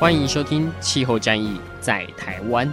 欢迎收听《气候战役在台湾》。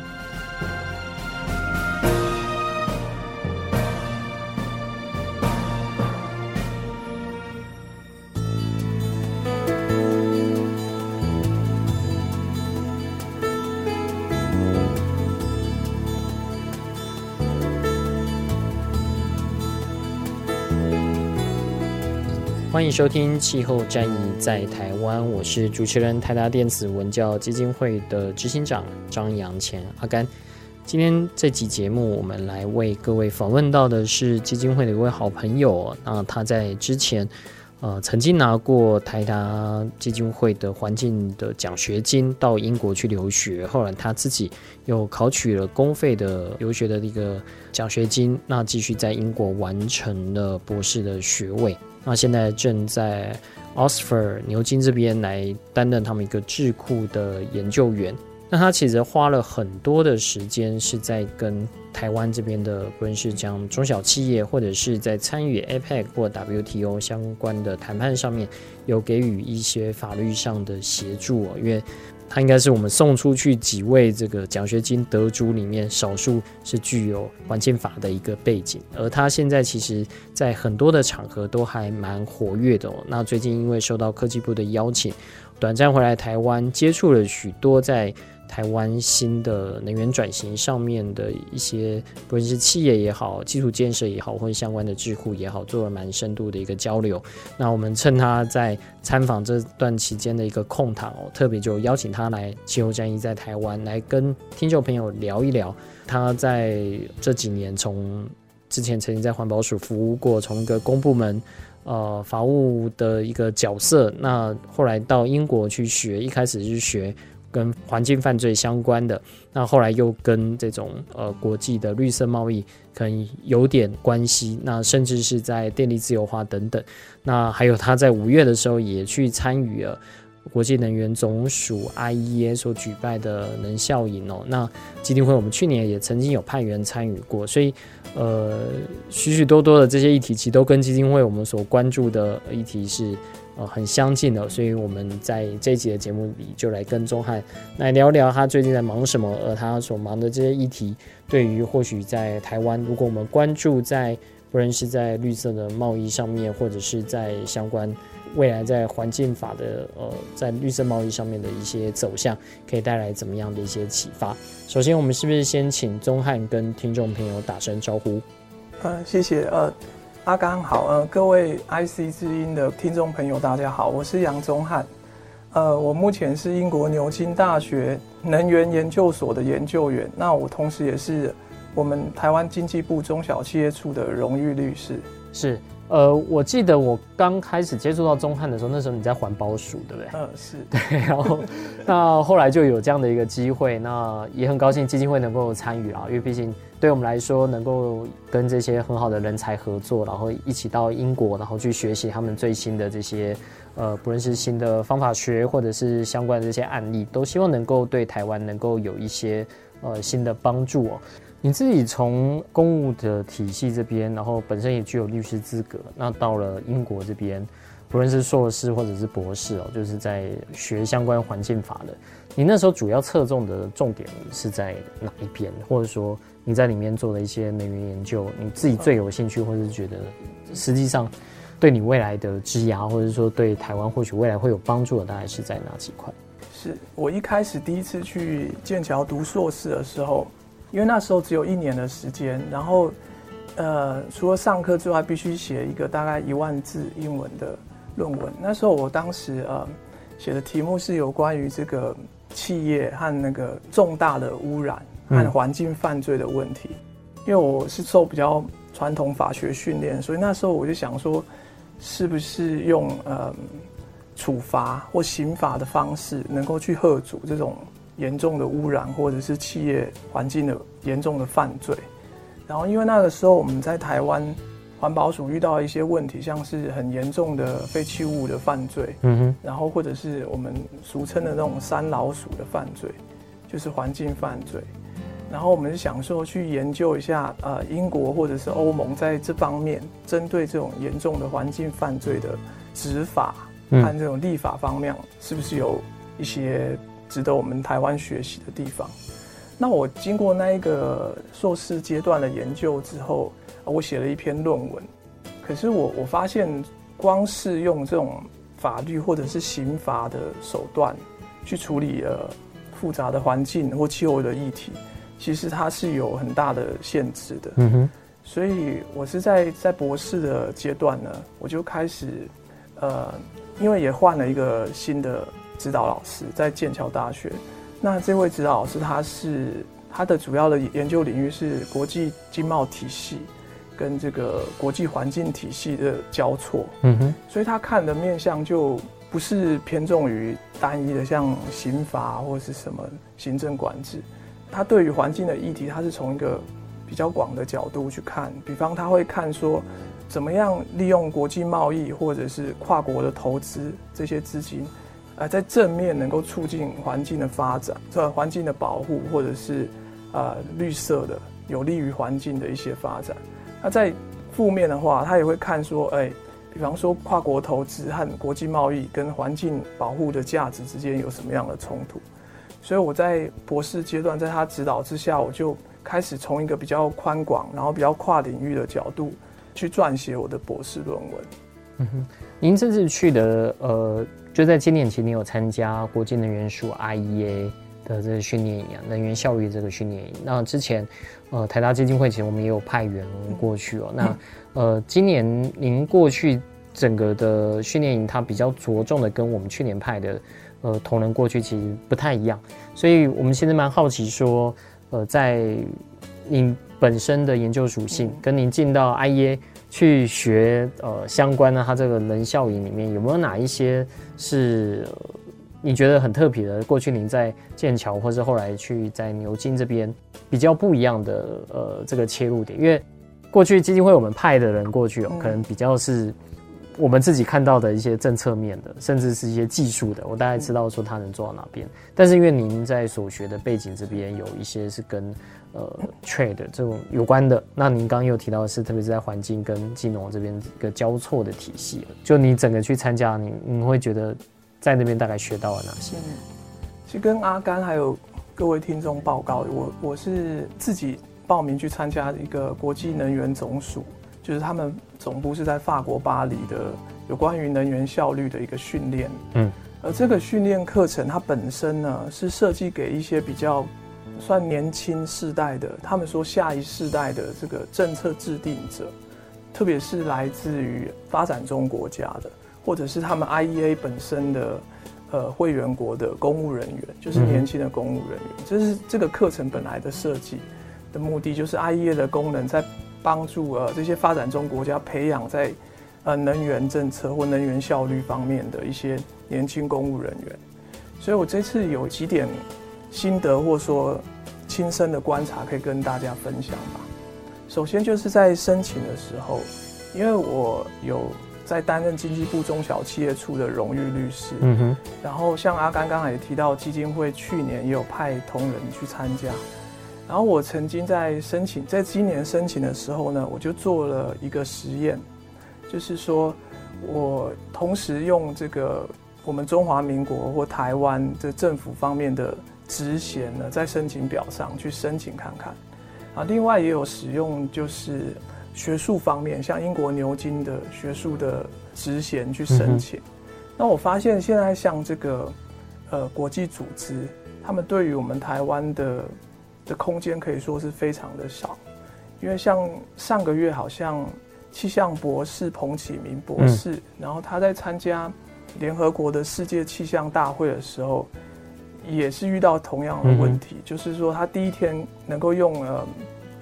欢迎收听《气候战役在台湾》，我是主持人台达电子文教基金会的执行长张扬前阿甘。今天这集节目，我们来为各位访问到的是基金会的一位好朋友。那他在之前，呃，曾经拿过台达基金会的环境的奖学金，到英国去留学。后来他自己又考取了公费的留学的一个奖学金，那继续在英国完成了博士的学位。那现在正在 Oxford 牛津这边来担任他们一个智库的研究员。那他其实花了很多的时间是在跟台湾这边的，不论是讲中小企业，或者是在参与 APEC 或 WTO 相关的谈判上面，有给予一些法律上的协助哦，因为。他应该是我们送出去几位这个奖学金得主里面少数是具有环境法的一个背景，而他现在其实在很多的场合都还蛮活跃的哦。那最近因为受到科技部的邀请，短暂回来台湾，接触了许多在。台湾新的能源转型上面的一些，不论是企业也好，基础建设也好，或者相关的智库也好，做了蛮深度的一个交流。那我们趁他在参访这段期间的一个空档哦，特别就邀请他来气候战役在台湾来跟听众朋友聊一聊，他在这几年从之前曾经在环保署服务过，从一个公部门呃法务的一个角色，那后来到英国去学，一开始是学。跟环境犯罪相关的，那后来又跟这种呃国际的绿色贸易可能有点关系，那甚至是在电力自由化等等，那还有他在五月的时候也去参与了国际能源总署 IEA 所举办的能效营哦，那基金会我们去年也曾经有派员参与过，所以呃许许多多的这些议题其实都跟基金会我们所关注的议题是。呃，很相近的，所以我们在这一集的节目里就来跟宗翰来聊聊他最近在忙什么，而他所忙的这些议题，对于或许在台湾，如果我们关注在不论是在绿色的贸易上面，或者是在相关未来在环境法的呃，在绿色贸易上面的一些走向，可以带来怎么样的一些启发？首先，我们是不是先请宗翰跟听众朋友打声招呼？嗯，谢谢。呃。阿刚好，呃，各位 IC 之音的听众朋友，大家好，我是杨宗翰，呃，我目前是英国牛津大学能源研究所的研究员，那我同时也是我们台湾经济部中小企业处的荣誉律师。是，呃，我记得我刚开始接触到宗翰的时候，那时候你在环保署，对不对？呃，是 对，然后那后来就有这样的一个机会，那也很高兴基金会能够参与啊，因为毕竟。对我们来说，能够跟这些很好的人才合作，然后一起到英国，然后去学习他们最新的这些，呃，不论是新的方法学，或者是相关的这些案例，都希望能够对台湾能够有一些呃新的帮助哦。你自己从公务的体系这边，然后本身也具有律师资格，那到了英国这边，不论是硕士或者是博士哦，就是在学相关环境法的。你那时候主要侧重的重点是在哪一边，或者说？你在里面做的一些能源研究，你自己最有兴趣，或者是觉得实际上对你未来的枝芽，或者说对台湾或许未来会有帮助的，大概是在哪几块？是我一开始第一次去剑桥读硕士的时候，因为那时候只有一年的时间，然后呃，除了上课之外，必须写一个大概一万字英文的论文。那时候我当时呃写的题目是有关于这个企业和那个重大的污染。和环境犯罪的问题，因为我是受比较传统法学训练，所以那时候我就想说，是不是用呃处罚或刑法的方式，能够去遏阻这种严重的污染或者是企业环境的严重的犯罪。然后，因为那个时候我们在台湾环保署遇到一些问题，像是很严重的废弃物的犯罪，嗯哼，然后或者是我们俗称的那种山老鼠的犯罪，就是环境犯罪。然后我们是想说去研究一下，呃，英国或者是欧盟在这方面针对这种严重的环境犯罪的执法和这种立法方面，是不是有一些值得我们台湾学习的地方？那我经过那一个硕士阶段的研究之后，我写了一篇论文。可是我我发现，光是用这种法律或者是刑罚的手段去处理呃复杂的环境或气候的议题，其实它是有很大的限制的。嗯哼。所以我是在在博士的阶段呢，我就开始呃，因为也换了一个新的指导老师，在剑桥大学。那这位指导老师，他是他的主要的研究领域是国际经贸体系跟这个国际环境体系的交错，嗯哼，所以他看的面向就不是偏重于单一的像刑法或是什么行政管制，他对于环境的议题，他是从一个比较广的角度去看，比方他会看说，怎么样利用国际贸易或者是跨国的投资这些资金。呃，在正面能够促进环境的发展，这环境的保护，或者是呃绿色的有利于环境的一些发展。那在负面的话，他也会看说，哎，比方说跨国投资和国际贸易跟环境保护的价值之间有什么样的冲突？所以我在博士阶段，在他指导之下，我就开始从一个比较宽广，然后比较跨领域的角度去撰写我的博士论文。嗯哼，您这次去的呃。就在今年，前你有参加国际能源署 IEA 的这个训练营，能源效率这个训练营。那之前，呃，台达基金会其实我们也有派员过去哦。那呃，今年您过去整个的训练营，它比较着重的跟我们去年派的呃同仁过去其实不太一样。所以我们现在蛮好奇说，呃，在您本身的研究属性，跟您进到 IEA。去学呃相关的，它这个人效营里面有没有哪一些是你觉得很特别的？过去您在剑桥，或是后来去在牛津这边比较不一样的呃这个切入点？因为过去基金会我们派的人过去哦，可能比较是我们自己看到的一些政策面的，甚至是一些技术的，我大概知道说他能做到哪边。但是因为您在所学的背景这边有一些是跟呃，trade 这种有关的，那您刚刚又提到的是，特别是在环境跟金融这边一个交错的体系，就你整个去参加，你你会觉得在那边大概学到了哪些？嗯，其实跟阿甘还有各位听众报告，我我是自己报名去参加一个国际能源总署，就是他们总部是在法国巴黎的，有关于能源效率的一个训练。嗯，而这个训练课程它本身呢，是设计给一些比较。算年轻世代的，他们说下一世代的这个政策制定者，特别是来自于发展中国家的，或者是他们 IEA 本身的呃会员国的公务人员，就是年轻的公务人员。这是这个课程本来的设计的目的，就是 IEA 的功能在帮助呃这些发展中国家培养在呃能源政策或能源效率方面的一些年轻公务人员。所以我这次有几点。心得或说亲身的观察，可以跟大家分享吧。首先就是在申请的时候，因为我有在担任经济部中小企业处的荣誉律师，嗯哼。然后像阿甘刚才也提到，基金会去年也有派同仁去参加。然后我曾经在申请，在今年申请的时候呢，我就做了一个实验，就是说我同时用这个我们中华民国或台湾的政府方面的。职衔呢，在申请表上去申请看看，啊，另外也有使用就是学术方面，像英国牛津的学术的职衔去申请。那我发现现在像这个呃国际组织，他们对于我们台湾的的空间可以说是非常的少，因为像上个月好像气象博士彭启明博士，然后他在参加联合国的世界气象大会的时候。也是遇到同样的问题，嗯、就是说他第一天能够用呃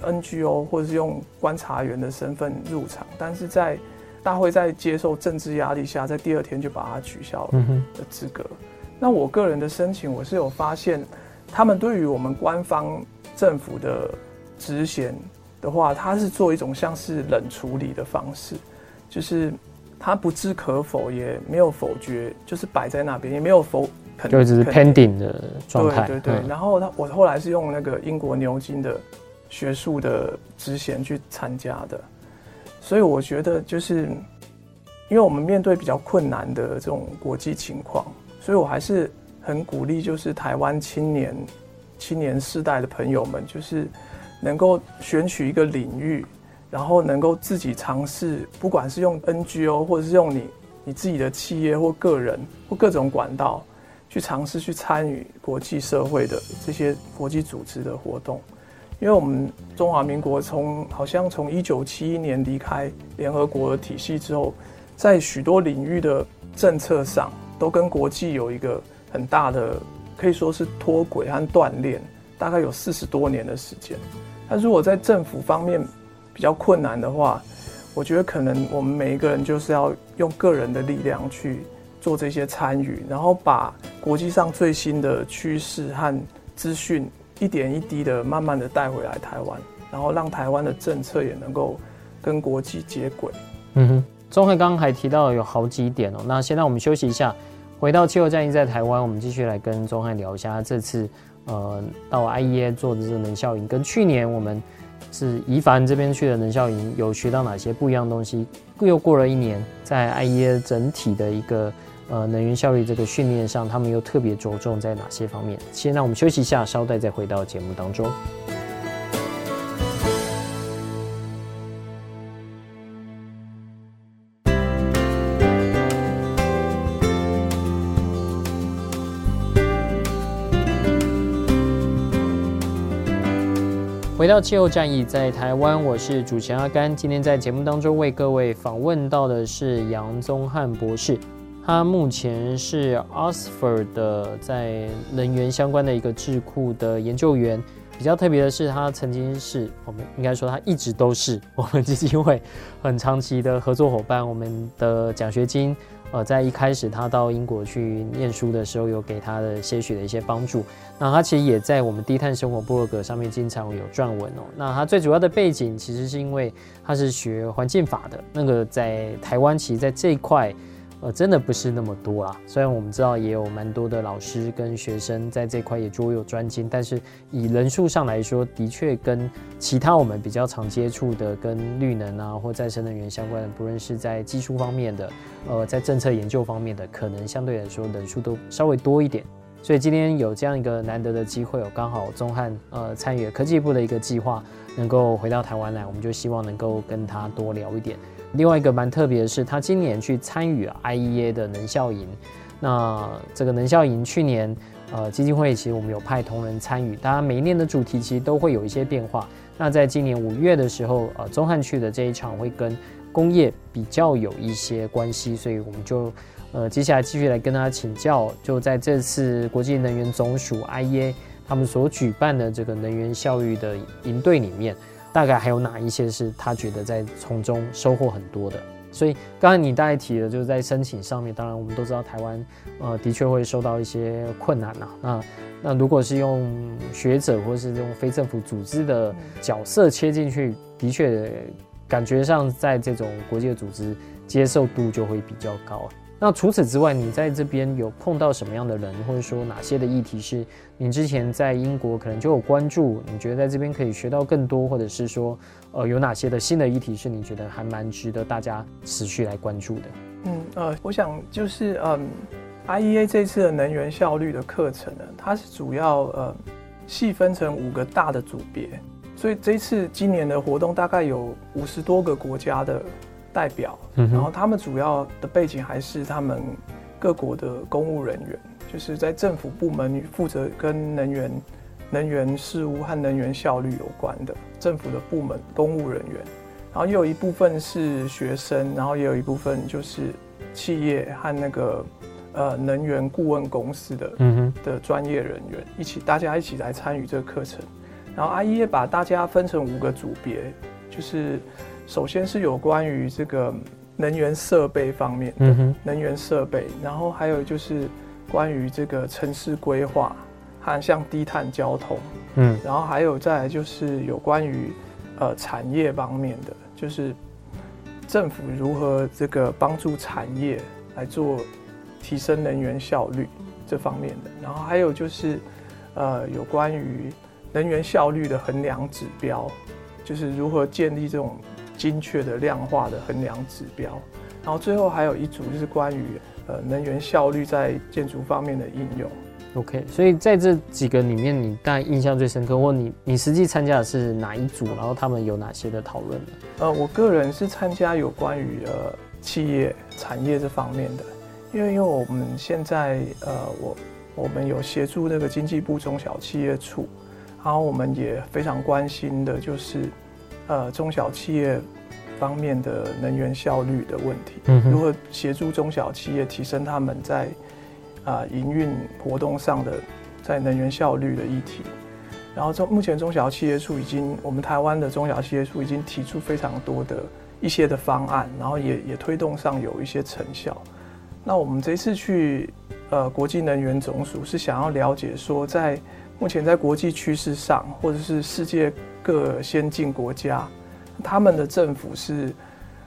NGO 或者是用观察员的身份入场，但是在大会在接受政治压力下，在第二天就把它取消了的资格。嗯、那我个人的申请，我是有发现，他们对于我们官方政府的职衔的话，他是做一种像是冷处理的方式，就是他不置可否，也没有否决，就是摆在那边，也没有否。就只是 pending 的状态。对对对。嗯、然后他，我后来是用那个英国牛津的学术的职衔去参加的，所以我觉得就是，因为我们面对比较困难的这种国际情况，所以我还是很鼓励，就是台湾青年、青年世代的朋友们，就是能够选取一个领域，然后能够自己尝试，不管是用 NGO 或者是用你你自己的企业或个人或各种管道。去尝试去参与国际社会的这些国际组织的活动，因为我们中华民国从好像从一九七一年离开联合国的体系之后，在许多领域的政策上都跟国际有一个很大的可以说是脱轨和锻炼，大概有四十多年的时间。但如果在政府方面比较困难的话，我觉得可能我们每一个人就是要用个人的力量去。做这些参与，然后把国际上最新的趋势和资讯一点一滴的慢慢的带回来台湾，然后让台湾的政策也能够跟国际接轨。嗯哼，钟汉刚刚还提到有好几点哦。那现在我们休息一下，回到气候战役在台湾，我们继续来跟钟汉聊一下这次呃到 IEA 做的这个能效营，跟去年我们是宜兰这边去的能效营有学到哪些不一样的东西？又过了一年，在 IEA 整体的一个。呃，能源效率这个训练上，他们又特别着重在哪些方面？先让我们休息一下，稍待再回到节目当中。回到气候战役在台湾，我是主持人阿甘。今天在节目当中为各位访问到的是杨宗翰博士。他目前是 Oxford 的在能源相关的一个智库的研究员。比较特别的是，他曾经是我们应该说他一直都是我们基金会很长期的合作伙伴。我们的奖学金，呃，在一开始他到英国去念书的时候，有给他的些许的一些帮助。那他其实也在我们低碳生活部落格上面经常有撰文哦。那他最主要的背景，其实是因为他是学环境法的，那个在台湾，其实在这一块。呃，真的不是那么多啦。虽然我们知道也有蛮多的老师跟学生在这块也卓有专精，但是以人数上来说，的确跟其他我们比较常接触的跟绿能啊或再生能源相关的，不论是在技术方面的，呃，在政策研究方面的，可能相对来说人数都稍微多一点。所以今天有这样一个难得的机会，有刚好宗翰呃参与科技部的一个计划，能够回到台湾来，我们就希望能够跟他多聊一点。另外一个蛮特别的是，他今年去参与 IEA 的能效营。那这个能效营去年，呃，基金会其实我们有派同仁参与。当然，每一年的主题其实都会有一些变化。那在今年五月的时候，呃，中汉去的这一场会跟工业比较有一些关系，所以我们就呃接下来继续来跟他请教。就在这次国际能源总署 IEA 他们所举办的这个能源效率的营队里面。大概还有哪一些是他觉得在从中收获很多的？所以刚才你大概提的就是在申请上面，当然我们都知道台湾呃的确会受到一些困难呐。那那如果是用学者或是用非政府组织的角色切进去，的确感觉上在这种国际的组织接受度就会比较高。那除此之外，你在这边有碰到什么样的人，或者说哪些的议题是你之前在英国可能就有关注？你觉得在这边可以学到更多，或者是说，呃，有哪些的新的议题是你觉得还蛮值得大家持续来关注的？嗯，呃，我想就是，嗯，IEA 这次的能源效率的课程呢，它是主要呃细分成五个大的组别，所以这次今年的活动大概有五十多个国家的。代表，然后他们主要的背景还是他们各国的公务人员，就是在政府部门负责跟能源、能源事务和能源效率有关的政府的部门公务人员，然后也有一部分是学生，然后也有一部分就是企业和那个呃能源顾问公司的嗯的专业人员一起，大家一起来参与这个课程。然后阿姨也把大家分成五个组别，就是。首先是有关于这个能源设备方面的能源设备，然后还有就是关于这个城市规划，和像低碳交通，嗯，然后还有再来就是有关于呃产业方面的，就是政府如何这个帮助产业来做提升能源效率这方面的，然后还有就是呃有关于能源效率的衡量指标，就是如何建立这种。精确的量化的衡量指标，然后最后还有一组就是关于呃能源效率在建筑方面的应用。OK，所以在这几个里面，你大概印象最深刻，或你你实际参加的是哪一组？然后他们有哪些的讨论呢？呃，我个人是参加有关于呃企业产业这方面的，因为因为我们现在呃我我们有协助那个经济部中小企业处，然后我们也非常关心的就是。呃，中小企业方面的能源效率的问题，嗯、如何协助中小企业提升他们在啊营运活动上的在能源效率的议题？然后中目前中小企业处已经，我们台湾的中小企业处已经提出非常多的一些的方案，然后也也推动上有一些成效。那我们这次去呃国际能源总署是想要了解说，在目前在国际趋势上，或者是世界。各先进国家，他们的政府是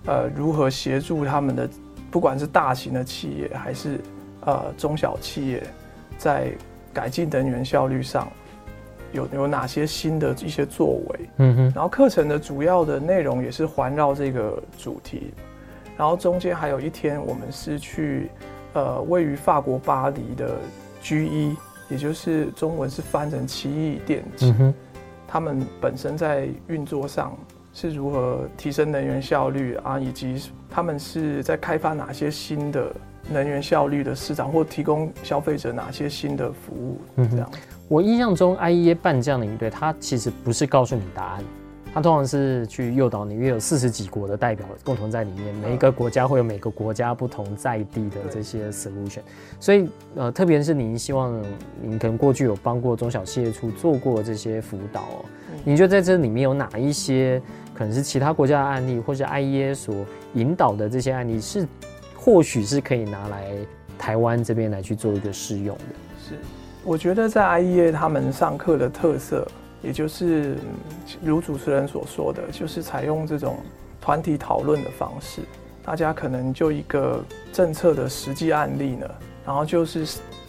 呃如何协助他们的，不管是大型的企业还是呃中小企业，在改进能源效率上有有哪些新的一些作为？嗯哼。然后课程的主要的内容也是环绕这个主题，然后中间还有一天我们是去呃位于法国巴黎的 GE，也就是中文是翻成奇异电子。嗯他们本身在运作上是如何提升能源效率啊，以及他们是在开发哪些新的能源效率的市场，或提供消费者哪些新的服务？嗯，这样。我印象中，IEA 办这样的营队，它其实不是告诉你答案。他通常是去诱导你，因为有四十几国的代表共同在里面，每一个国家会有每个国家不同在地的这些 solution，所以呃，特别是您希望您可能过去有帮过中小企业处做过这些辅导，你觉得在这里面有哪一些可能是其他国家的案例，或是 IEA 所引导的这些案例，是或许是可以拿来台湾这边来去做一个试用的？是，我觉得在 IEA 他们上课的特色。也就是如主持人所说的，就是采用这种团体讨论的方式，大家可能就一个政策的实际案例呢，然后就是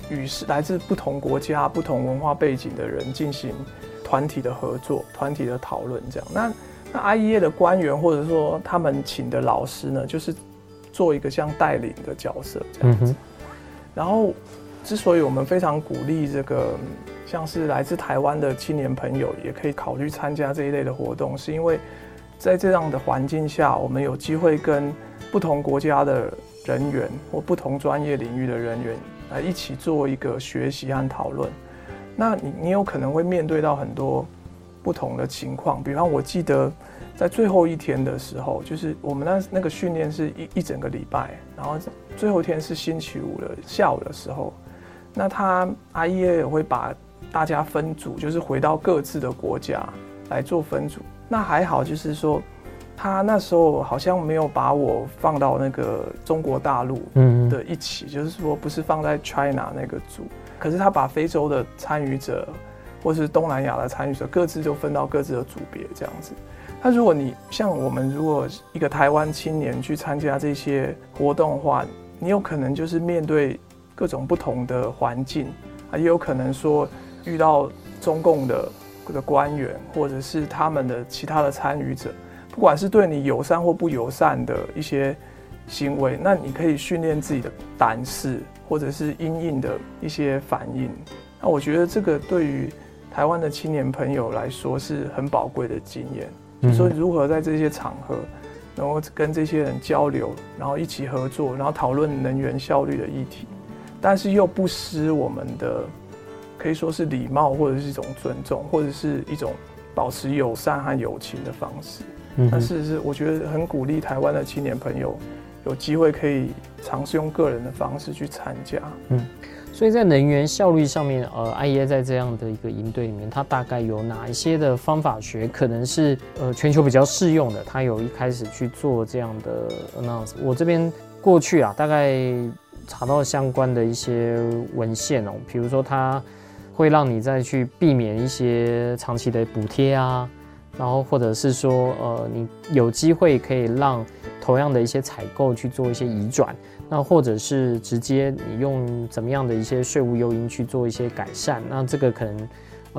与来自不同国家、不同文化背景的人进行团体的合作、团体的讨论，这样。那那 IEA 的官员或者说他们请的老师呢，就是做一个像带领的角色这样子。然后，之所以我们非常鼓励这个。像是来自台湾的青年朋友也可以考虑参加这一类的活动，是因为在这样的环境下，我们有机会跟不同国家的人员或不同专业领域的人员来一起做一个学习和讨论。那你你有可能会面对到很多不同的情况，比方我记得在最后一天的时候，就是我们那那个训练是一一整个礼拜，然后最后一天是星期五的下午的时候，那他 IEA 也会把大家分组，就是回到各自的国家来做分组。那还好，就是说他那时候好像没有把我放到那个中国大陆的一起，就是说不是放在 China 那个组。可是他把非洲的参与者，或是东南亚的参与者，各自就分到各自的组别这样子。那如果你像我们，如果一个台湾青年去参加这些活动的话，你有可能就是面对各种不同的环境啊，也有可能说。遇到中共的的官员，或者是他们的其他的参与者，不管是对你友善或不友善的一些行为，那你可以训练自己的胆识，或者是因应的一些反应。那我觉得这个对于台湾的青年朋友来说是很宝贵的经验，就是说如何在这些场合，能够跟这些人交流，然后一起合作，然后讨论能源效率的议题，但是又不失我们的。可以说是礼貌，或者是一种尊重，或者是一种保持友善和友情的方式。嗯，但是是我觉得很鼓励台湾的青年朋友有机会可以尝试用个人的方式去参加。嗯，所以在能源效率上面，呃，IEA 在这样的一个营队里面，它大概有哪一些的方法学可能是呃全球比较适用的？它有一开始去做这样的 announce。我这边过去啊，大概查到相关的一些文献哦，比如说它会让你再去避免一些长期的补贴啊。然后，或者是说，呃，你有机会可以让同样的一些采购去做一些移转，那或者是直接你用怎么样的一些税务诱因去做一些改善，那这个可能，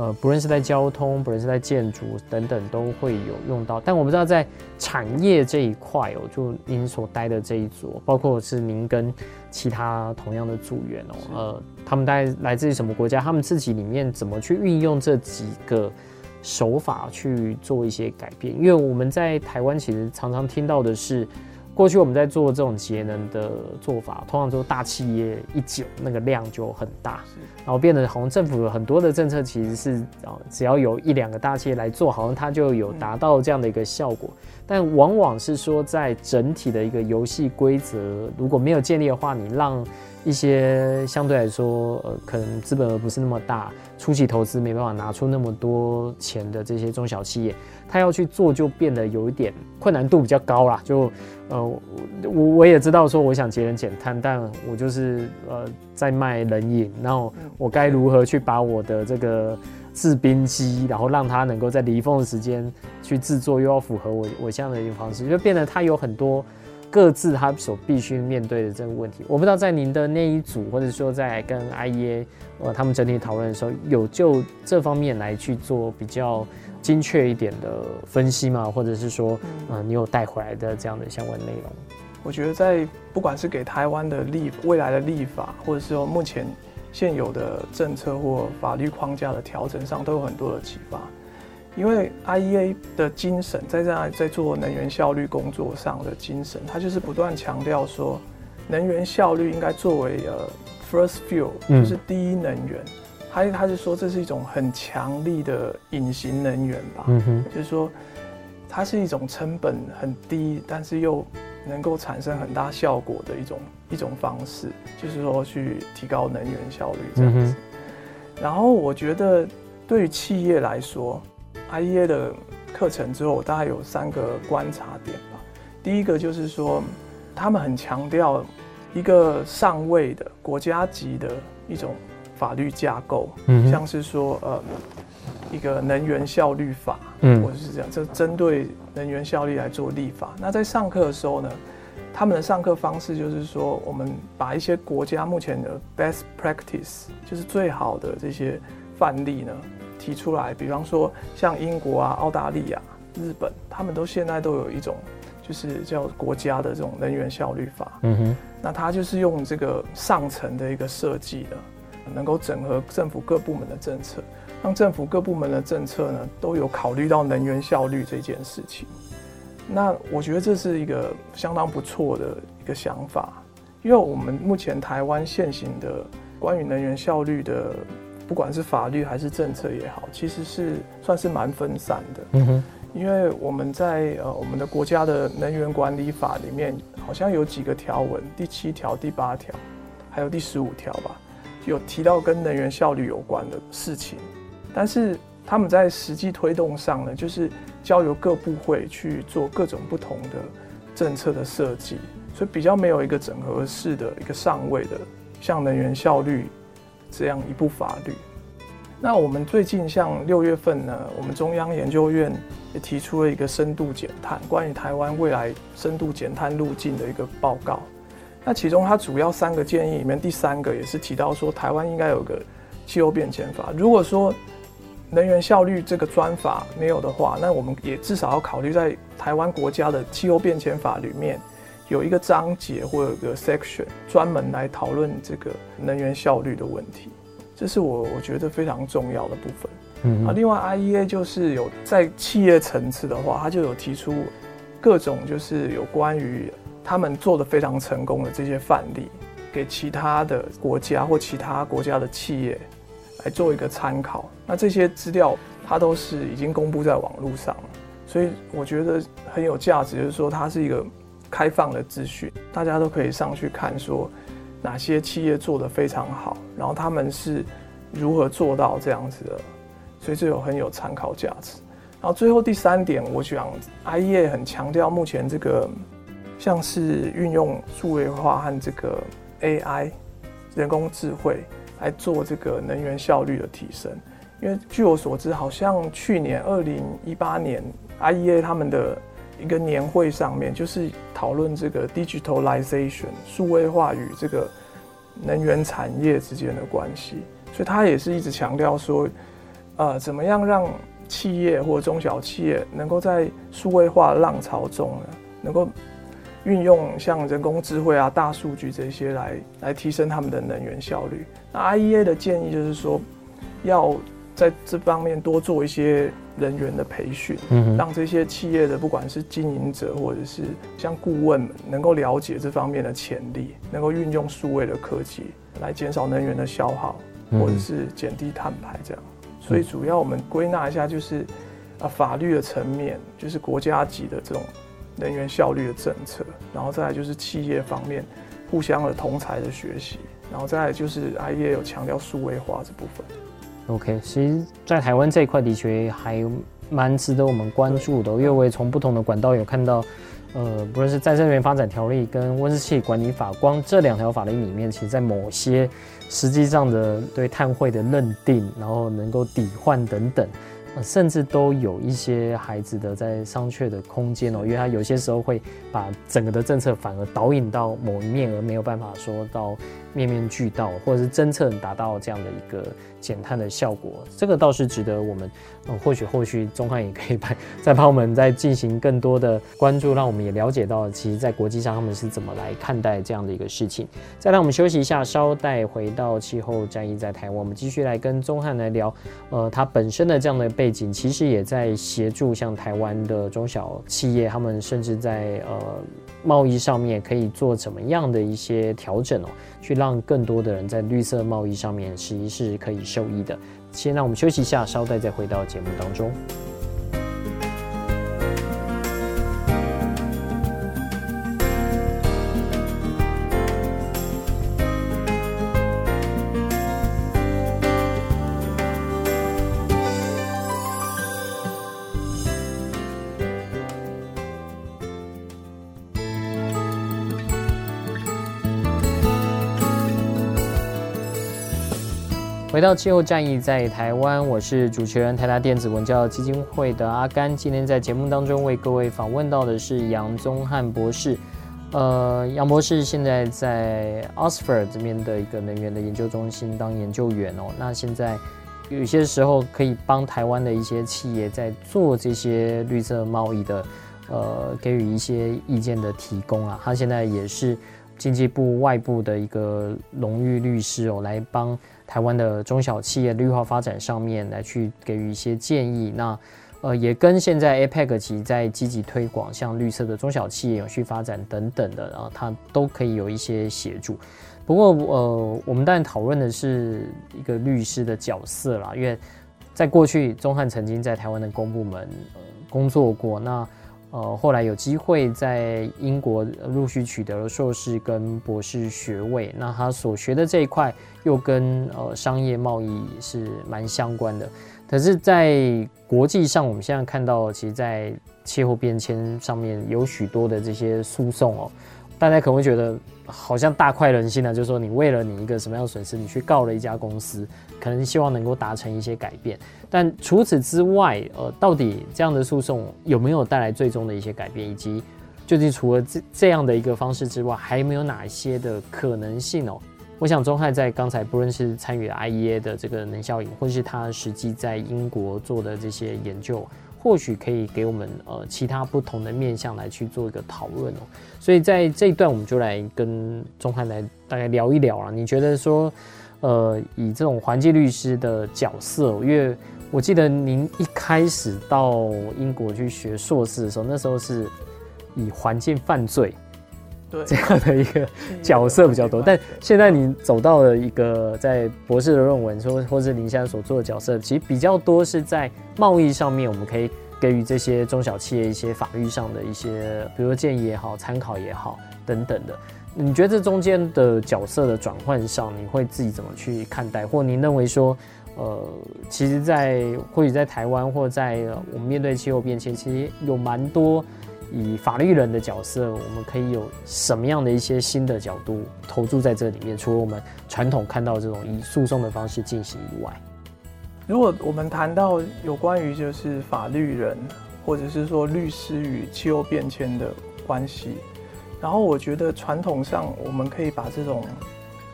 呃，不论是在交通，不论是在建筑等等，都会有用到。但我不知道在产业这一块哦，就您所待的这一组，包括是您跟其他同样的组员哦，呃，他们大概来自于什么国家？他们自己里面怎么去运用这几个？手法去做一些改变，因为我们在台湾其实常常听到的是，过去我们在做这种节能的做法，通常都大企业一久那个量就很大，然后变得好像政府有很多的政策其实是啊，只要有一两个大企业来做，好像它就有达到这样的一个效果，但往往是说在整体的一个游戏规则如果没有建立的话，你让。一些相对来说，呃，可能资本额不是那么大，初期投资没办法拿出那么多钱的这些中小企业，他要去做就变得有一点困难度比较高啦。就，呃，我我也知道说我想节能减碳，但我就是呃在卖冷饮，然后我该如何去把我的这个制冰机，然后让它能够在离峰的时间去制作，又要符合我我这样的一个方式，就变得它有很多。各自他所必须面对的这个问题，我不知道在您的那一组，或者说在跟 IEA 呃他们整体讨论的时候，有就这方面来去做比较精确一点的分析吗？或者是说，呃，你有带回来的这样的相关内容？我觉得在不管是给台湾的立未来的立法，或者是说目前现有的政策或法律框架的调整上，都有很多的启发。因为 IEA 的精神，在在在做能源效率工作上的精神，它就是不断强调说，能源效率应该作为呃 first fuel，就是第一能源。他他是说这是一种很强力的隐形能源吧，嗯就是说它是一种成本很低，但是又能够产生很大效果的一种一种方式，就是说去提高能源效率这样子。然后我觉得对于企业来说，IEA 的课程之后，我大概有三个观察点吧。第一个就是说，他们很强调一个上位的国家级的一种法律架构，嗯，像是说呃一个能源效率法，嗯，或者是这样，这针对能源效率来做立法。那在上课的时候呢，他们的上课方式就是说，我们把一些国家目前的 best practice，就是最好的这些范例呢。提出来，比方说像英国啊、澳大利亚、日本，他们都现在都有一种，就是叫国家的这种能源效率法。嗯哼，那它就是用这个上层的一个设计的，能够整合政府各部门的政策，让政府各部门的政策呢都有考虑到能源效率这件事情。那我觉得这是一个相当不错的一个想法，因为我们目前台湾现行的关于能源效率的。不管是法律还是政策也好，其实是算是蛮分散的。嗯哼，因为我们在呃我们的国家的能源管理法里面，好像有几个条文，第七条、第八条，还有第十五条吧，有提到跟能源效率有关的事情。但是他们在实际推动上呢，就是交由各部会去做各种不同的政策的设计，所以比较没有一个整合式的一个上位的，像能源效率。这样一部法律，那我们最近像六月份呢，我们中央研究院也提出了一个深度减碳，关于台湾未来深度减碳路径的一个报告。那其中它主要三个建议里面，第三个也是提到说，台湾应该有个气候变迁法。如果说能源效率这个专法没有的话，那我们也至少要考虑在台湾国家的气候变迁法里面。有一个章节或有一个 section 专门来讨论这个能源效率的问题，这是我我觉得非常重要的部分。嗯，啊，另外 IEA 就是有在企业层次的话，它就有提出各种就是有关于他们做的非常成功的这些范例，给其他的国家或其他国家的企业来做一个参考。那这些资料它都是已经公布在网络上了，所以我觉得很有价值，就是说它是一个。开放的资讯，大家都可以上去看，说哪些企业做得非常好，然后他们是如何做到这样子的，所以这有很有参考价值。然后最后第三点，我想 IEA 很强调目前这个像是运用数位化和这个 AI 人工智慧来做这个能源效率的提升。因为据我所知，好像去年二零一八年 IEA 他们的一个年会上面，就是讨论这个 digitalization 数位化与这个能源产业之间的关系，所以他也是一直强调说，呃，怎么样让企业或中小企业能够在数位化浪潮中呢，能够运用像人工智慧啊、大数据这些来来提升他们的能源效率。那 IEA 的建议就是说，要在这方面多做一些人员的培训，嗯，让这些企业的不管是经营者或者是像顾问们，能够了解这方面的潜力，能够运用数位的科技来减少能源的消耗，或者是减低碳排这样。所以主要我们归纳一下，就是啊法律的层面，就是国家级的这种能源效率的政策，然后再来就是企业方面互相的同才的学习，然后再来就是 IEA 有强调数位化这部分。OK，其实，在台湾这一块的确还蛮值得我们关注的，因为我也从不同的管道有看到，呃，不论是再生能源发展条例跟温室气体管理法，光这两条法令里面，其实在某些实际上的对碳汇的认定，然后能够抵换等等。甚至都有一些孩子的在商榷的空间哦，因为他有些时候会把整个的政策反而导引到某一面，而没有办法说到面面俱到，或者是真正达到这样的一个减碳的效果。这个倒是值得我们，嗯，或许后续中汉也可以把 再帮我们再进行更多的关注，让我们也了解到，其实在国际上他们是怎么来看待这样的一个事情。再让我们休息一下，稍待回到气候战役在台湾，我们继续来跟中汉来聊，呃，他本身的这样的。背景其实也在协助像台湾的中小企业，他们甚至在呃贸易上面可以做怎么样的一些调整哦，去让更多的人在绿色贸易上面实际是可以受益的。先让我们休息一下，稍待再回到节目当中。回到气候战役在台湾，我是主持人台达电子文教基金会的阿甘。今天在节目当中为各位访问到的是杨宗翰博士。呃，杨博士现在在 Oxford 这边的一个能源的研究中心当研究员哦。那现在有些时候可以帮台湾的一些企业在做这些绿色贸易的，呃，给予一些意见的提供啊。他现在也是经济部外部的一个荣誉律师哦，来帮。台湾的中小企业绿化发展上面来去给予一些建议，那呃也跟现在 APEC 其实在积极推广像绿色的中小企业永续发展等等的，然后它都可以有一些协助。不过呃，我们当然讨论的是一个律师的角色啦，因为在过去宗翰曾经在台湾的公部门工作过，那。呃，后来有机会在英国陆续取得了硕士跟博士学位，那他所学的这一块又跟呃商业贸易是蛮相关的。可是，在国际上，我们现在看到，其实，在气候变迁上面有许多的这些诉讼哦，大家可能会觉得好像大快人心啊，就是说你为了你一个什么样的损失，你去告了一家公司，可能希望能够达成一些改变。但除此之外，呃，到底这样的诉讼有没有带来最终的一些改变，以及究竟除了这这样的一个方式之外，还有没有哪些的可能性哦？我想钟汉在刚才不论是参与 IEA 的这个能效应，或是他实际在英国做的这些研究，或许可以给我们呃其他不同的面向来去做一个讨论哦。所以在这一段，我们就来跟钟汉来大概聊一聊啊。你觉得说，呃，以这种环境律师的角色，因为我记得您一开始到英国去学硕士的时候，那时候是以环境犯罪对。这样的一个 角色比较多，但现在你走到了一个在博士的论文说，或是您现在所做的角色，其实比较多是在贸易上面，我们可以给予这些中小企业一些法律上的一些，比如说建议也好、参考也好等等的。你觉得这中间的角色的转换上，你会自己怎么去看待？或您认为说，呃，其实在，或许在台湾，或在我们面对气候变迁，其实有蛮多以法律人的角色，我们可以有什么样的一些新的角度投注在这里面？除了我们传统看到这种以诉讼的方式进行以外，如果我们谈到有关于就是法律人，或者是说律师与气候变迁的关系，然后我觉得传统上我们可以把这种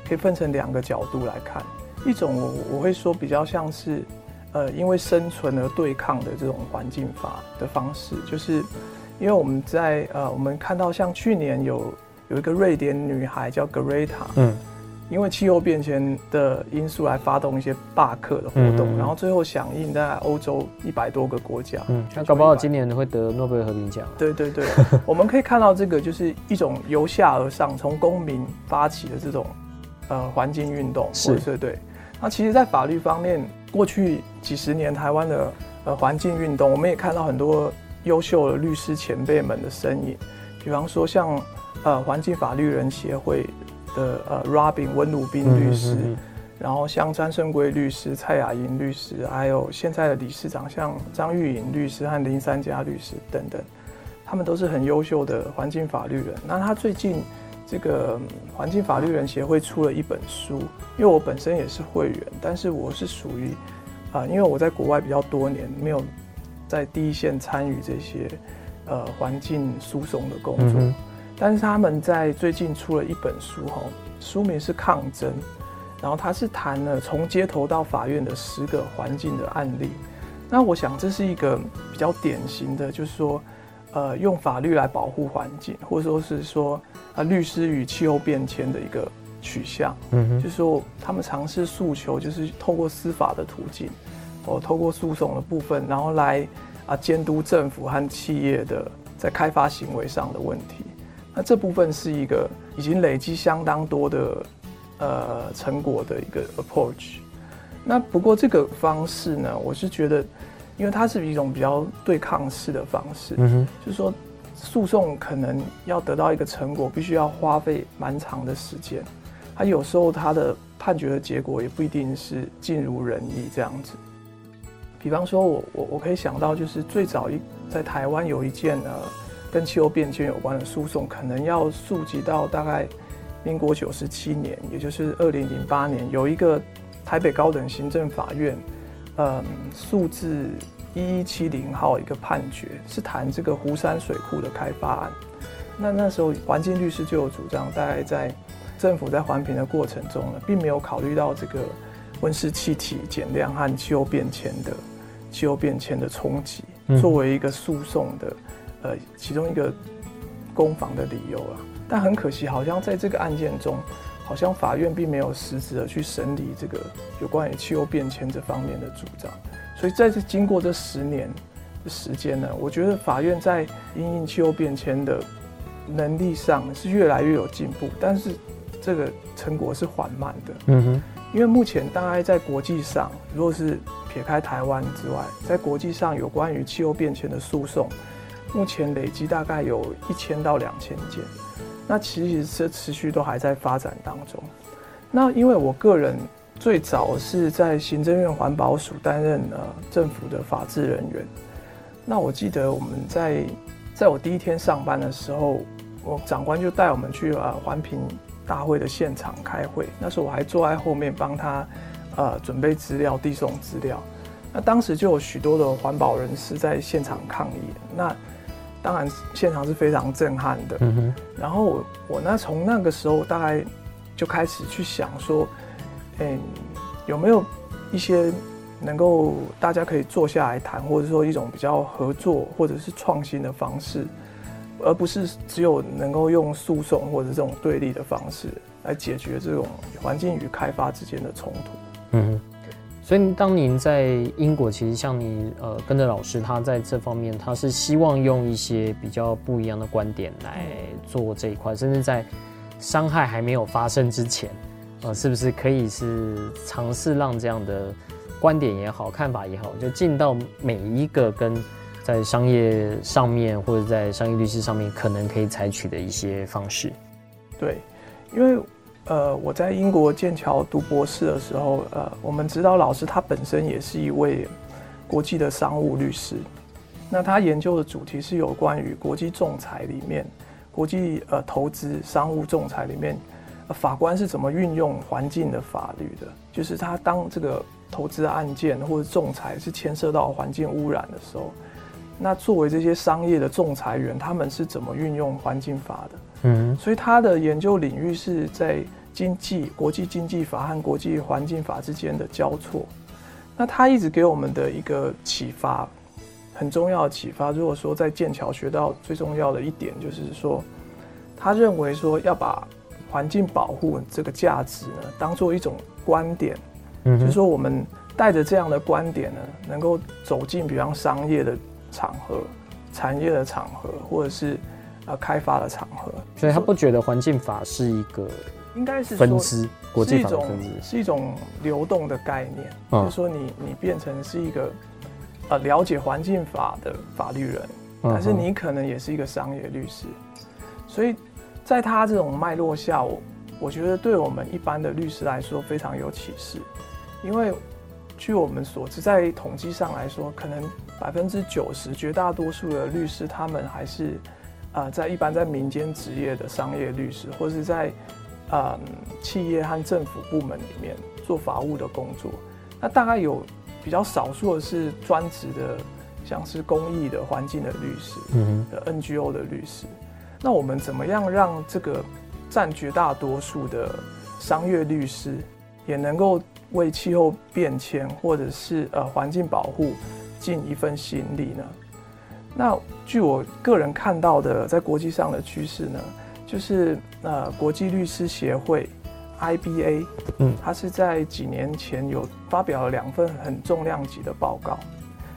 可以分成两个角度来看。一种我我会说比较像是，呃，因为生存而对抗的这种环境法的方式，就是因为我们在呃，我们看到像去年有有一个瑞典女孩叫格瑞塔嗯，因为气候变迁的因素来发动一些罢课的活动，然后最后响应在欧洲一百多个国家，嗯，那搞不好今年会得诺贝尔和平奖。对对对，我们可以看到这个就是一种由下而上，从公民发起的这种呃环境运动，是对对。那其实，在法律方面，过去几十年台湾的呃环境运动，我们也看到很多优秀的律师前辈们的身影。比方说，像呃环境法律人协会的呃 Robin 温鲁宾律师，然后像詹胜圭律师、蔡雅莹律师，还有现在的理事长像张玉颖律师和林三嘉律师等等，他们都是很优秀的环境法律人。那他最近。这个环境法律人协会出了一本书，因为我本身也是会员，但是我是属于啊、呃，因为我在国外比较多年，没有在第一线参与这些呃环境诉讼的工作。嗯、但是他们在最近出了一本书，哈，书名是《抗争》，然后他是谈了从街头到法院的十个环境的案例。那我想这是一个比较典型的，就是说。呃，用法律来保护环境，或者说是说，啊，律师与气候变迁的一个取向，嗯哼，就是说他们尝试诉求，就是透过司法的途径，哦，透过诉讼的部分，然后来啊监督政府和企业的在开发行为上的问题。那这部分是一个已经累积相当多的呃成果的一个 approach。那不过这个方式呢，我是觉得。因为它是一种比较对抗式的方式，嗯哼，就是说，诉讼可能要得到一个成果，必须要花费蛮长的时间，它有时候它的判决的结果也不一定是尽如人意这样子。比方说我我我可以想到，就是最早一在台湾有一件呃跟气候变迁有关的诉讼，可能要溯及到大概民国九十七年，也就是二零零八年，有一个台北高等行政法院。嗯，数字一一七零号一个判决是谈这个湖山水库的开发案。那那时候环境律师就有主张，大概在政府在环评的过程中呢，并没有考虑到这个温室气体减量和气候变迁的气候变迁的冲击，作为一个诉讼的呃其中一个攻防的理由啊。但很可惜，好像在这个案件中。好像法院并没有实质的去审理这个有关于气候变迁这方面的主张，所以在这经过这十年的时间呢，我觉得法院在因应气候变迁的能力上是越来越有进步，但是这个成果是缓慢的。嗯哼，因为目前大概在国际上，如果是撇开台湾之外，在国际上有关于气候变迁的诉讼，目前累积大概有一千到两千件。那其实这持续都还在发展当中。那因为我个人最早是在行政院环保署担任呃政府的法制人员。那我记得我们在在我第一天上班的时候，我长官就带我们去呃环评大会的现场开会。那时候我还坐在后面帮他呃准备资料、递送资料。那当时就有许多的环保人士在现场抗议。那当然，现场是非常震撼的。嗯哼。然后我我那，从那个时候大概就开始去想说，嗯，有没有一些能够大家可以坐下来谈，或者说一种比较合作或者是创新的方式，而不是只有能够用诉讼或者这种对立的方式来解决这种环境与开发之间的冲突。嗯哼。所以，当您在英国，其实像你呃跟着老师，他在这方面，他是希望用一些比较不一样的观点来做这一块，甚至在伤害还没有发生之前，呃，是不是可以是尝试让这样的观点也好、看法也好，就进到每一个跟在商业上面或者在商业律师上面可能可以采取的一些方式。对，因为呃，我在英国剑桥读博士的时候，呃，我们指导老师他本身也是一位国际的商务律师。那他研究的主题是有关于国际仲裁里面，国际呃投资商务仲裁里面，法官是怎么运用环境的法律的？就是他当这个投资案件或者仲裁是牵涉到环境污染的时候，那作为这些商业的仲裁员，他们是怎么运用环境法的？嗯，所以他的研究领域是在经济、国际经济法和国际环境法之间的交错。那他一直给我们的一个启发。很重要的启发。如果说在剑桥学到最重要的一点，就是说，他认为说要把环境保护这个价值呢，当做一种观点，嗯，就是说我们带着这样的观点呢，能够走进比方商业的场合、产业的场合，或者是呃开发的场合。所以他不觉得环境法是一个应该是分支，国际法分支，是一种流动的概念，嗯，就是说你你变成是一个。呃，了解环境法的法律人，但是你可能也是一个商业律师，所以在他这种脉络下，我我觉得对我们一般的律师来说非常有启示，因为据我们所知，在统计上来说，可能百分之九十绝大多数的律师，他们还是呃在一般在民间职业的商业律师，或是在呃企业和政府部门里面做法务的工作，那大概有。比较少数的是专职的，像是公益的、环境的律师，嗯，的 NGO 的律师。那我们怎么样让这个占绝大多数的商业律师，也能够为气候变迁或者是呃环境保护尽一份心力呢？那据我个人看到的，在国际上的趋势呢，就是呃国际律师协会。IBA，嗯，它是在几年前有发表了两份很重量级的报告，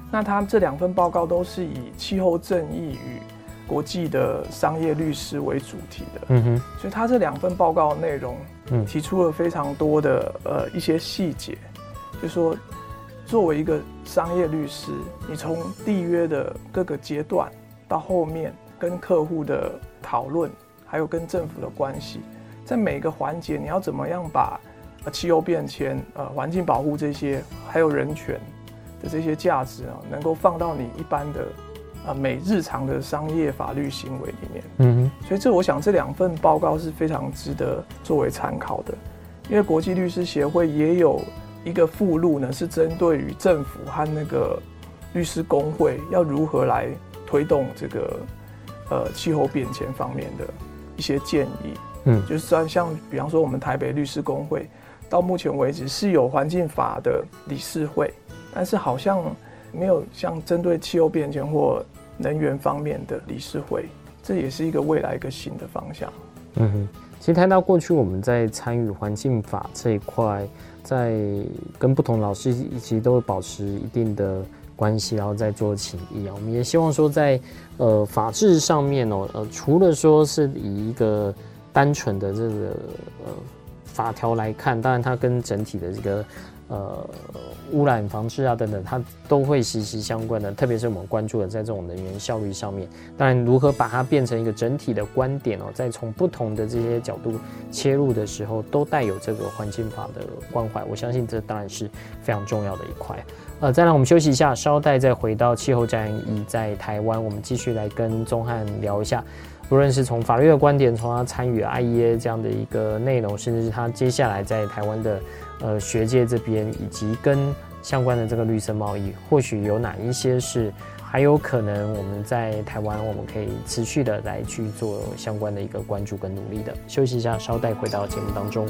那他这两份报告都是以气候正义与国际的商业律师为主题的，嗯哼，所以他这两份报告内容，嗯，提出了非常多的呃一些细节，就说作为一个商业律师，你从缔约的各个阶段到后面跟客户的讨论，还有跟政府的关系。在每个环节，你要怎么样把气候变迁、呃环境保护这些，还有人权的这些价值啊，能够放到你一般的啊每日常的商业法律行为里面。嗯哼。所以这我想这两份报告是非常值得作为参考的，因为国际律师协会也有一个附录呢，是针对于政府和那个律师工会要如何来推动这个呃气候变迁方面的一些建议。嗯，就是像像比方说我们台北律师工会，到目前为止是有环境法的理事会，但是好像没有像针对气候变迁或能源方面的理事会，这也是一个未来一个新的方向。嗯哼，其实谈到过去我们在参与环境法这一块，在跟不同老师一起都会保持一定的关系，然后再做请益啊。我们也希望说在呃法制上面哦，呃除了说是以一个单纯的这个呃法条来看，当然它跟整体的这个呃污染防治啊等等，它都会息息相关的。特别是我们关注的在这种能源效率上面，当然如何把它变成一个整体的观点哦，再从不同的这些角度切入的时候，都带有这个环境法的关怀。我相信这当然是非常重要的一块。呃，再让我们休息一下，稍待再回到气候战役在台湾，我们继续来跟宗翰聊一下。不论是从法律的观点，从他参与 IEA 这样的一个内容，甚至是他接下来在台湾的呃学界这边，以及跟相关的这个绿色贸易，或许有哪一些是还有可能我们在台湾我们可以持续的来去做相关的一个关注跟努力的。休息一下，稍待回到节目当中。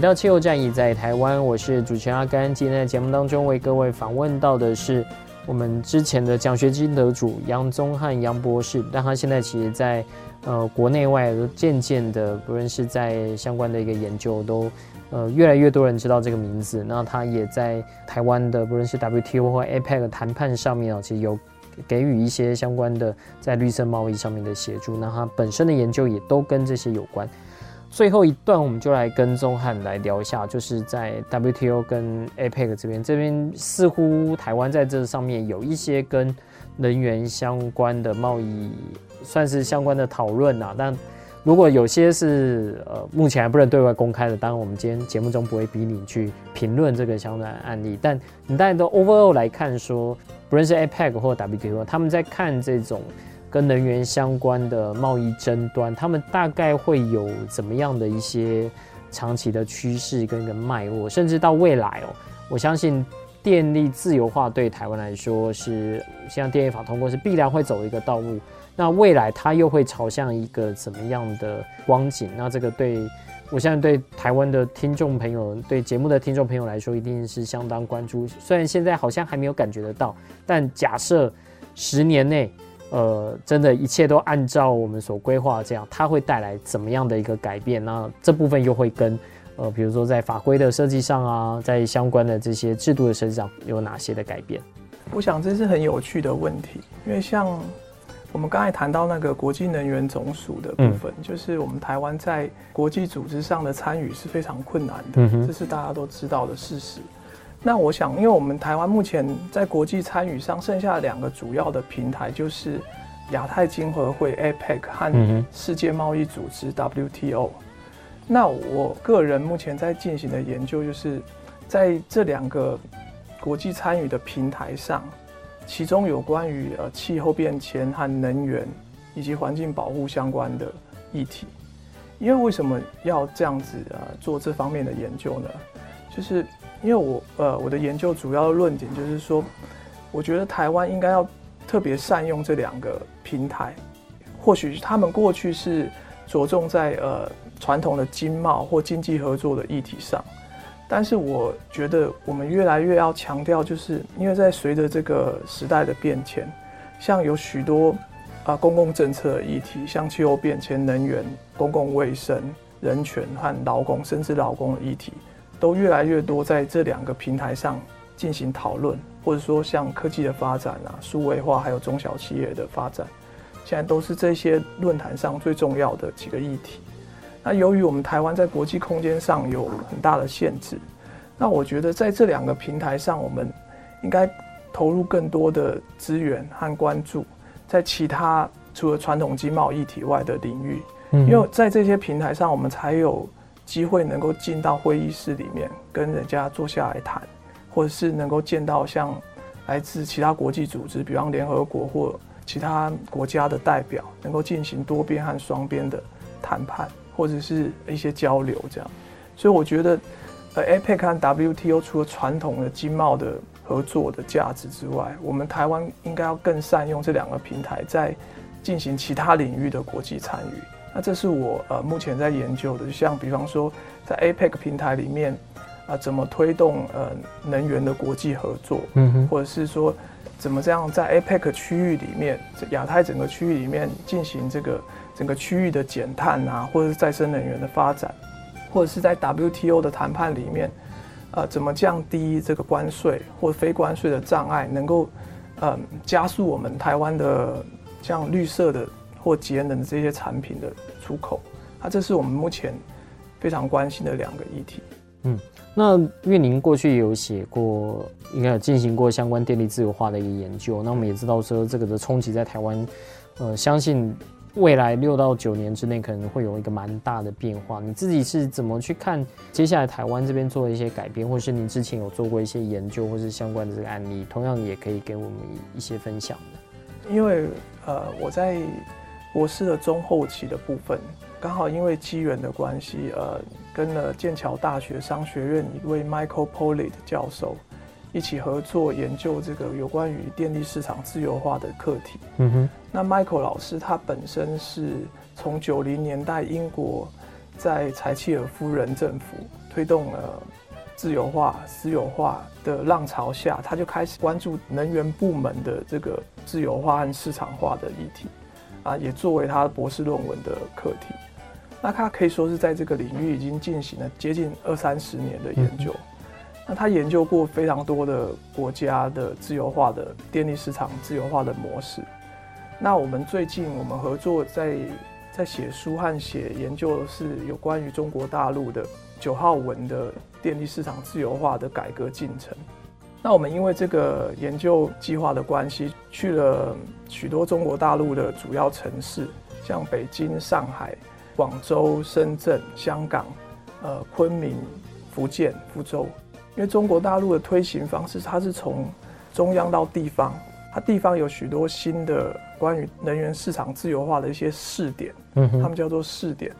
回到气候战役在台湾，我是主持人阿甘。今天在节目当中为各位访问到的是我们之前的奖学金得主杨宗翰杨博士，但他现在其实在呃国内外都渐渐的，不论是在相关的一个研究都。呃，越来越多人知道这个名字，那他也在台湾的不论是 WTO 或 APEC 谈判上面啊，其实有给予一些相关的在绿色贸易上面的协助。那他本身的研究也都跟这些有关。最后一段，我们就来跟钟汉来聊一下，就是在 WTO 跟 APEC 这边，这边似乎台湾在这上面有一些跟能源相关的贸易，算是相关的讨论啊，但。如果有些是呃目前还不能对外公开的，当然我们今天节目中不会逼你去评论这个相关的案例，但你大家都 overall 来看说，不论是 APEC 或 WTO，他们在看这种跟能源相关的贸易争端，他们大概会有怎么样的一些长期的趋势跟一个脉络，甚至到未来哦，我相信电力自由化对台湾来说是像电力法通过是必然会走一个道路。那未来它又会朝向一个怎么样的光景？那这个对我现在对台湾的听众朋友，对节目的听众朋友来说，一定是相当关注。虽然现在好像还没有感觉得到，但假设十年内，呃，真的一切都按照我们所规划这样，它会带来怎么样的一个改变？那这部分又会跟呃，比如说在法规的设计上啊，在相关的这些制度的设计上有哪些的改变？我想这是很有趣的问题，因为像。我们刚才谈到那个国际能源总署的部分，就是我们台湾在国际组织上的参与是非常困难的，这是大家都知道的事实。那我想，因为我们台湾目前在国际参与上剩下两个主要的平台，就是亚太经合会 （APEC） 和世界贸易组织 （WTO）。那我个人目前在进行的研究，就是在这两个国际参与的平台上。其中有关于呃气候变迁和能源以及环境保护相关的议题，因为为什么要这样子呃做这方面的研究呢？就是因为我呃我的研究主要的论点就是说，我觉得台湾应该要特别善用这两个平台，或许他们过去是着重在呃传统的经贸或经济合作的议题上。但是我觉得我们越来越要强调，就是因为在随着这个时代的变迁，像有许多啊公共政策议题，像气候变迁、能源、公共卫生、人权和劳工，甚至劳工的议题，都越来越多在这两个平台上进行讨论，或者说像科技的发展啊、数位化，还有中小企业的发展，现在都是这些论坛上最重要的几个议题。那由于我们台湾在国际空间上有很大的限制，那我觉得在这两个平台上，我们应该投入更多的资源和关注，在其他除了传统经贸议题外的领域，因为在这些平台上，我们才有机会能够进到会议室里面跟人家坐下来谈，或者是能够见到像来自其他国际组织，比方联合国或其他国家的代表，能够进行多边和双边的谈判。或者是一些交流这样，所以我觉得，呃，APEC 和 WTO 除了传统的经贸的合作的价值之外，我们台湾应该要更善用这两个平台，在进行其他领域的国际参与。那这是我呃目前在研究的，像比方说在 APEC 平台里面啊，怎么推动呃能源的国际合作，嗯哼，或者是说怎么这样在 APEC 区域里面，亚太整个区域里面进行这个。整个区域的减碳啊，或者是再生能源的发展，或者是在 WTO 的谈判里面，呃，怎么降低这个关税或非关税的障碍，能够呃加速我们台湾的像绿色的或节能的这些产品的出口？啊，这是我们目前非常关心的两个议题。嗯，那因为您过去也有写过，应该有进行过相关电力自由化的一个研究，那我们也知道说这个的冲击在台湾，呃，相信。未来六到九年之内可能会有一个蛮大的变化，你自己是怎么去看接下来台湾这边做的一些改变，或是您之前有做过一些研究，或是相关的这个案例，同样也可以给我们一些分享的。因为呃，我在博士的中后期的部分，刚好因为机缘的关系，呃，跟了剑桥大学商学院一位 Michael Pollitt 教授。一起合作研究这个有关于电力市场自由化的课题。嗯哼，那 Michael 老师他本身是从九零年代英国在柴契尔夫人政府推动了自由化、私有化的浪潮下，他就开始关注能源部门的这个自由化和市场化的议题。啊，也作为他博士论文的课题。那他可以说是在这个领域已经进行了接近二三十年的研究。那他研究过非常多的国家的自由化的电力市场自由化的模式。那我们最近我们合作在在写书和写研究的是有关于中国大陆的九号文的电力市场自由化的改革进程。那我们因为这个研究计划的关系，去了许多中国大陆的主要城市，像北京、上海。广州、深圳、香港、呃，昆明、福建、福州，因为中国大陆的推行方式，它是从中央到地方，它地方有许多新的关于能源市场自由化的一些试点，嗯，他们叫做试点，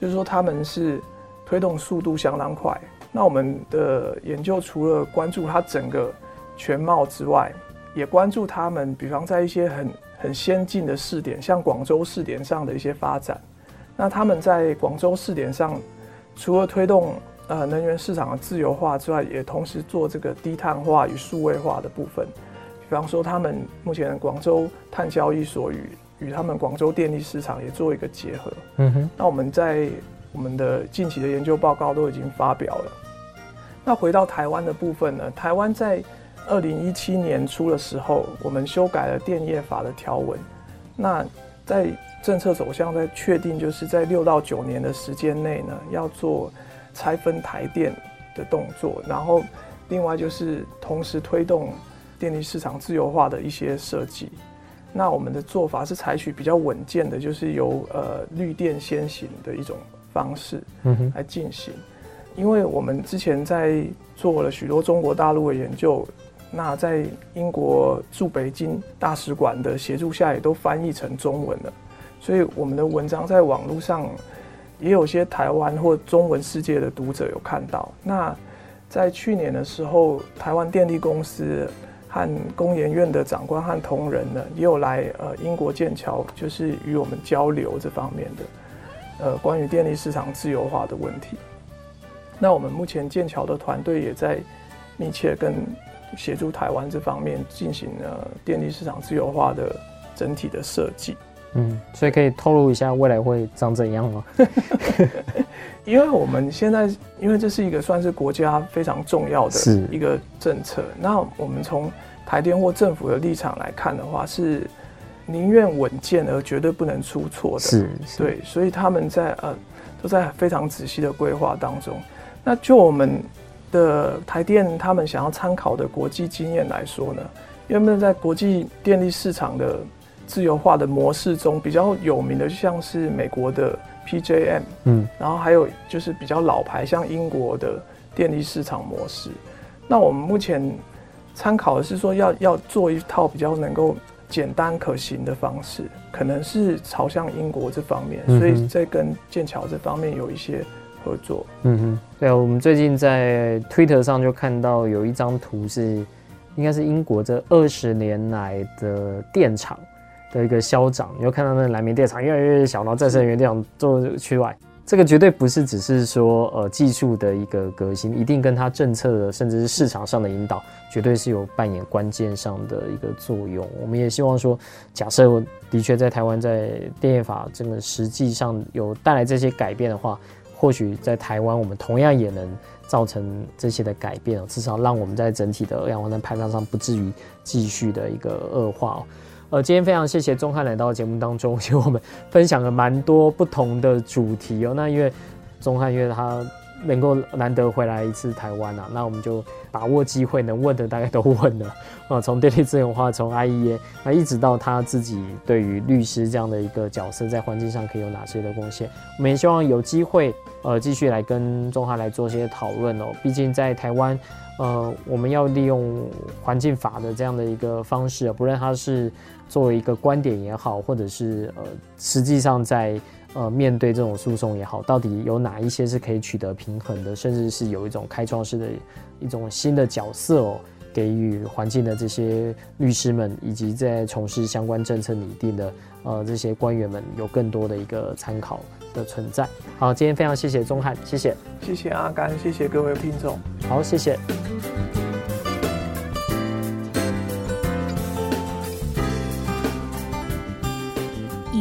就是说他们是推动速度相当快。那我们的研究除了关注它整个全貌之外，也关注他们，比方在一些很很先进的试点，像广州试点上的一些发展。那他们在广州试点上，除了推动呃能源市场的自由化之外，也同时做这个低碳化与数位化的部分。比方说，他们目前广州碳交易所与与他们广州电力市场也做一个结合。嗯哼。那我们在我们的近期的研究报告都已经发表了。那回到台湾的部分呢？台湾在二零一七年初的时候，我们修改了电业法的条文。那在政策走向在确定，就是在六到九年的时间内呢，要做拆分台电的动作，然后另外就是同时推动电力市场自由化的一些设计。那我们的做法是采取比较稳健的，就是由呃绿电先行的一种方式来进行。因为我们之前在做了许多中国大陆的研究，那在英国驻北京大使馆的协助下，也都翻译成中文了。所以我们的文章在网络上也有些台湾或中文世界的读者有看到。那在去年的时候，台湾电力公司和工研院的长官和同仁呢，也有来呃英国剑桥，就是与我们交流这方面的呃关于电力市场自由化的问题。那我们目前剑桥的团队也在密切跟协助台湾这方面进行了电力市场自由化的整体的设计。嗯，所以可以透露一下未来会长怎样吗？因为我们现在，因为这是一个算是国家非常重要的一个政策，那我们从台电或政府的立场来看的话，是宁愿稳健而绝对不能出错的。是，是，对，所以他们在呃都在非常仔细的规划当中。那就我们的台电他们想要参考的国际经验来说呢，因为在国际电力市场的。自由化的模式中比较有名的，就像是美国的 PJM，嗯，然后还有就是比较老牌，像英国的电力市场模式。那我们目前参考的是说要，要要做一套比较能够简单可行的方式，可能是朝向英国这方面，所以在跟剑桥这方面有一些合作。嗯哼，对啊，我们最近在 Twitter 上就看到有一张图是，应该是英国这二十年来的电厂。的一个消长，你会看到那个蓝煤电厂越来越小，然后再生能源电厂做区外，这个绝对不是只是说呃技术的一个革新，一定跟它政策的甚至是市场上的引导，绝对是有扮演关键上的一个作用。我们也希望说，假设的确在台湾在电业法这个实际上有带来这些改变的话，或许在台湾我们同样也能造成这些的改变，至少让我们在整体的二氧化碳排放上不至于继续的一个恶化。呃，今天非常谢谢钟汉来到节目当中，其实我们分享了蛮多不同的主题哦。那因为钟汉，因为他能够难得回来一次台湾啊，那我们就把握机会，能问的大概都问了啊。从电力资源化，从 IEA，那一直到他自己对于律师这样的一个角色，在环境上可以有哪些的贡献？我们也希望有机会呃继续来跟中华来做些讨论哦。毕竟在台湾，呃，我们要利用环境法的这样的一个方式，不论他是。作为一个观点也好，或者是呃，实际上在呃面对这种诉讼也好，到底有哪一些是可以取得平衡的，甚至是有一种开创式的一种新的角色哦，给予环境的这些律师们，以及在从事相关政策拟定的呃这些官员们，有更多的一个参考的存在。好，今天非常谢谢钟汉，谢谢，谢谢阿甘，谢谢各位听众，好，谢谢。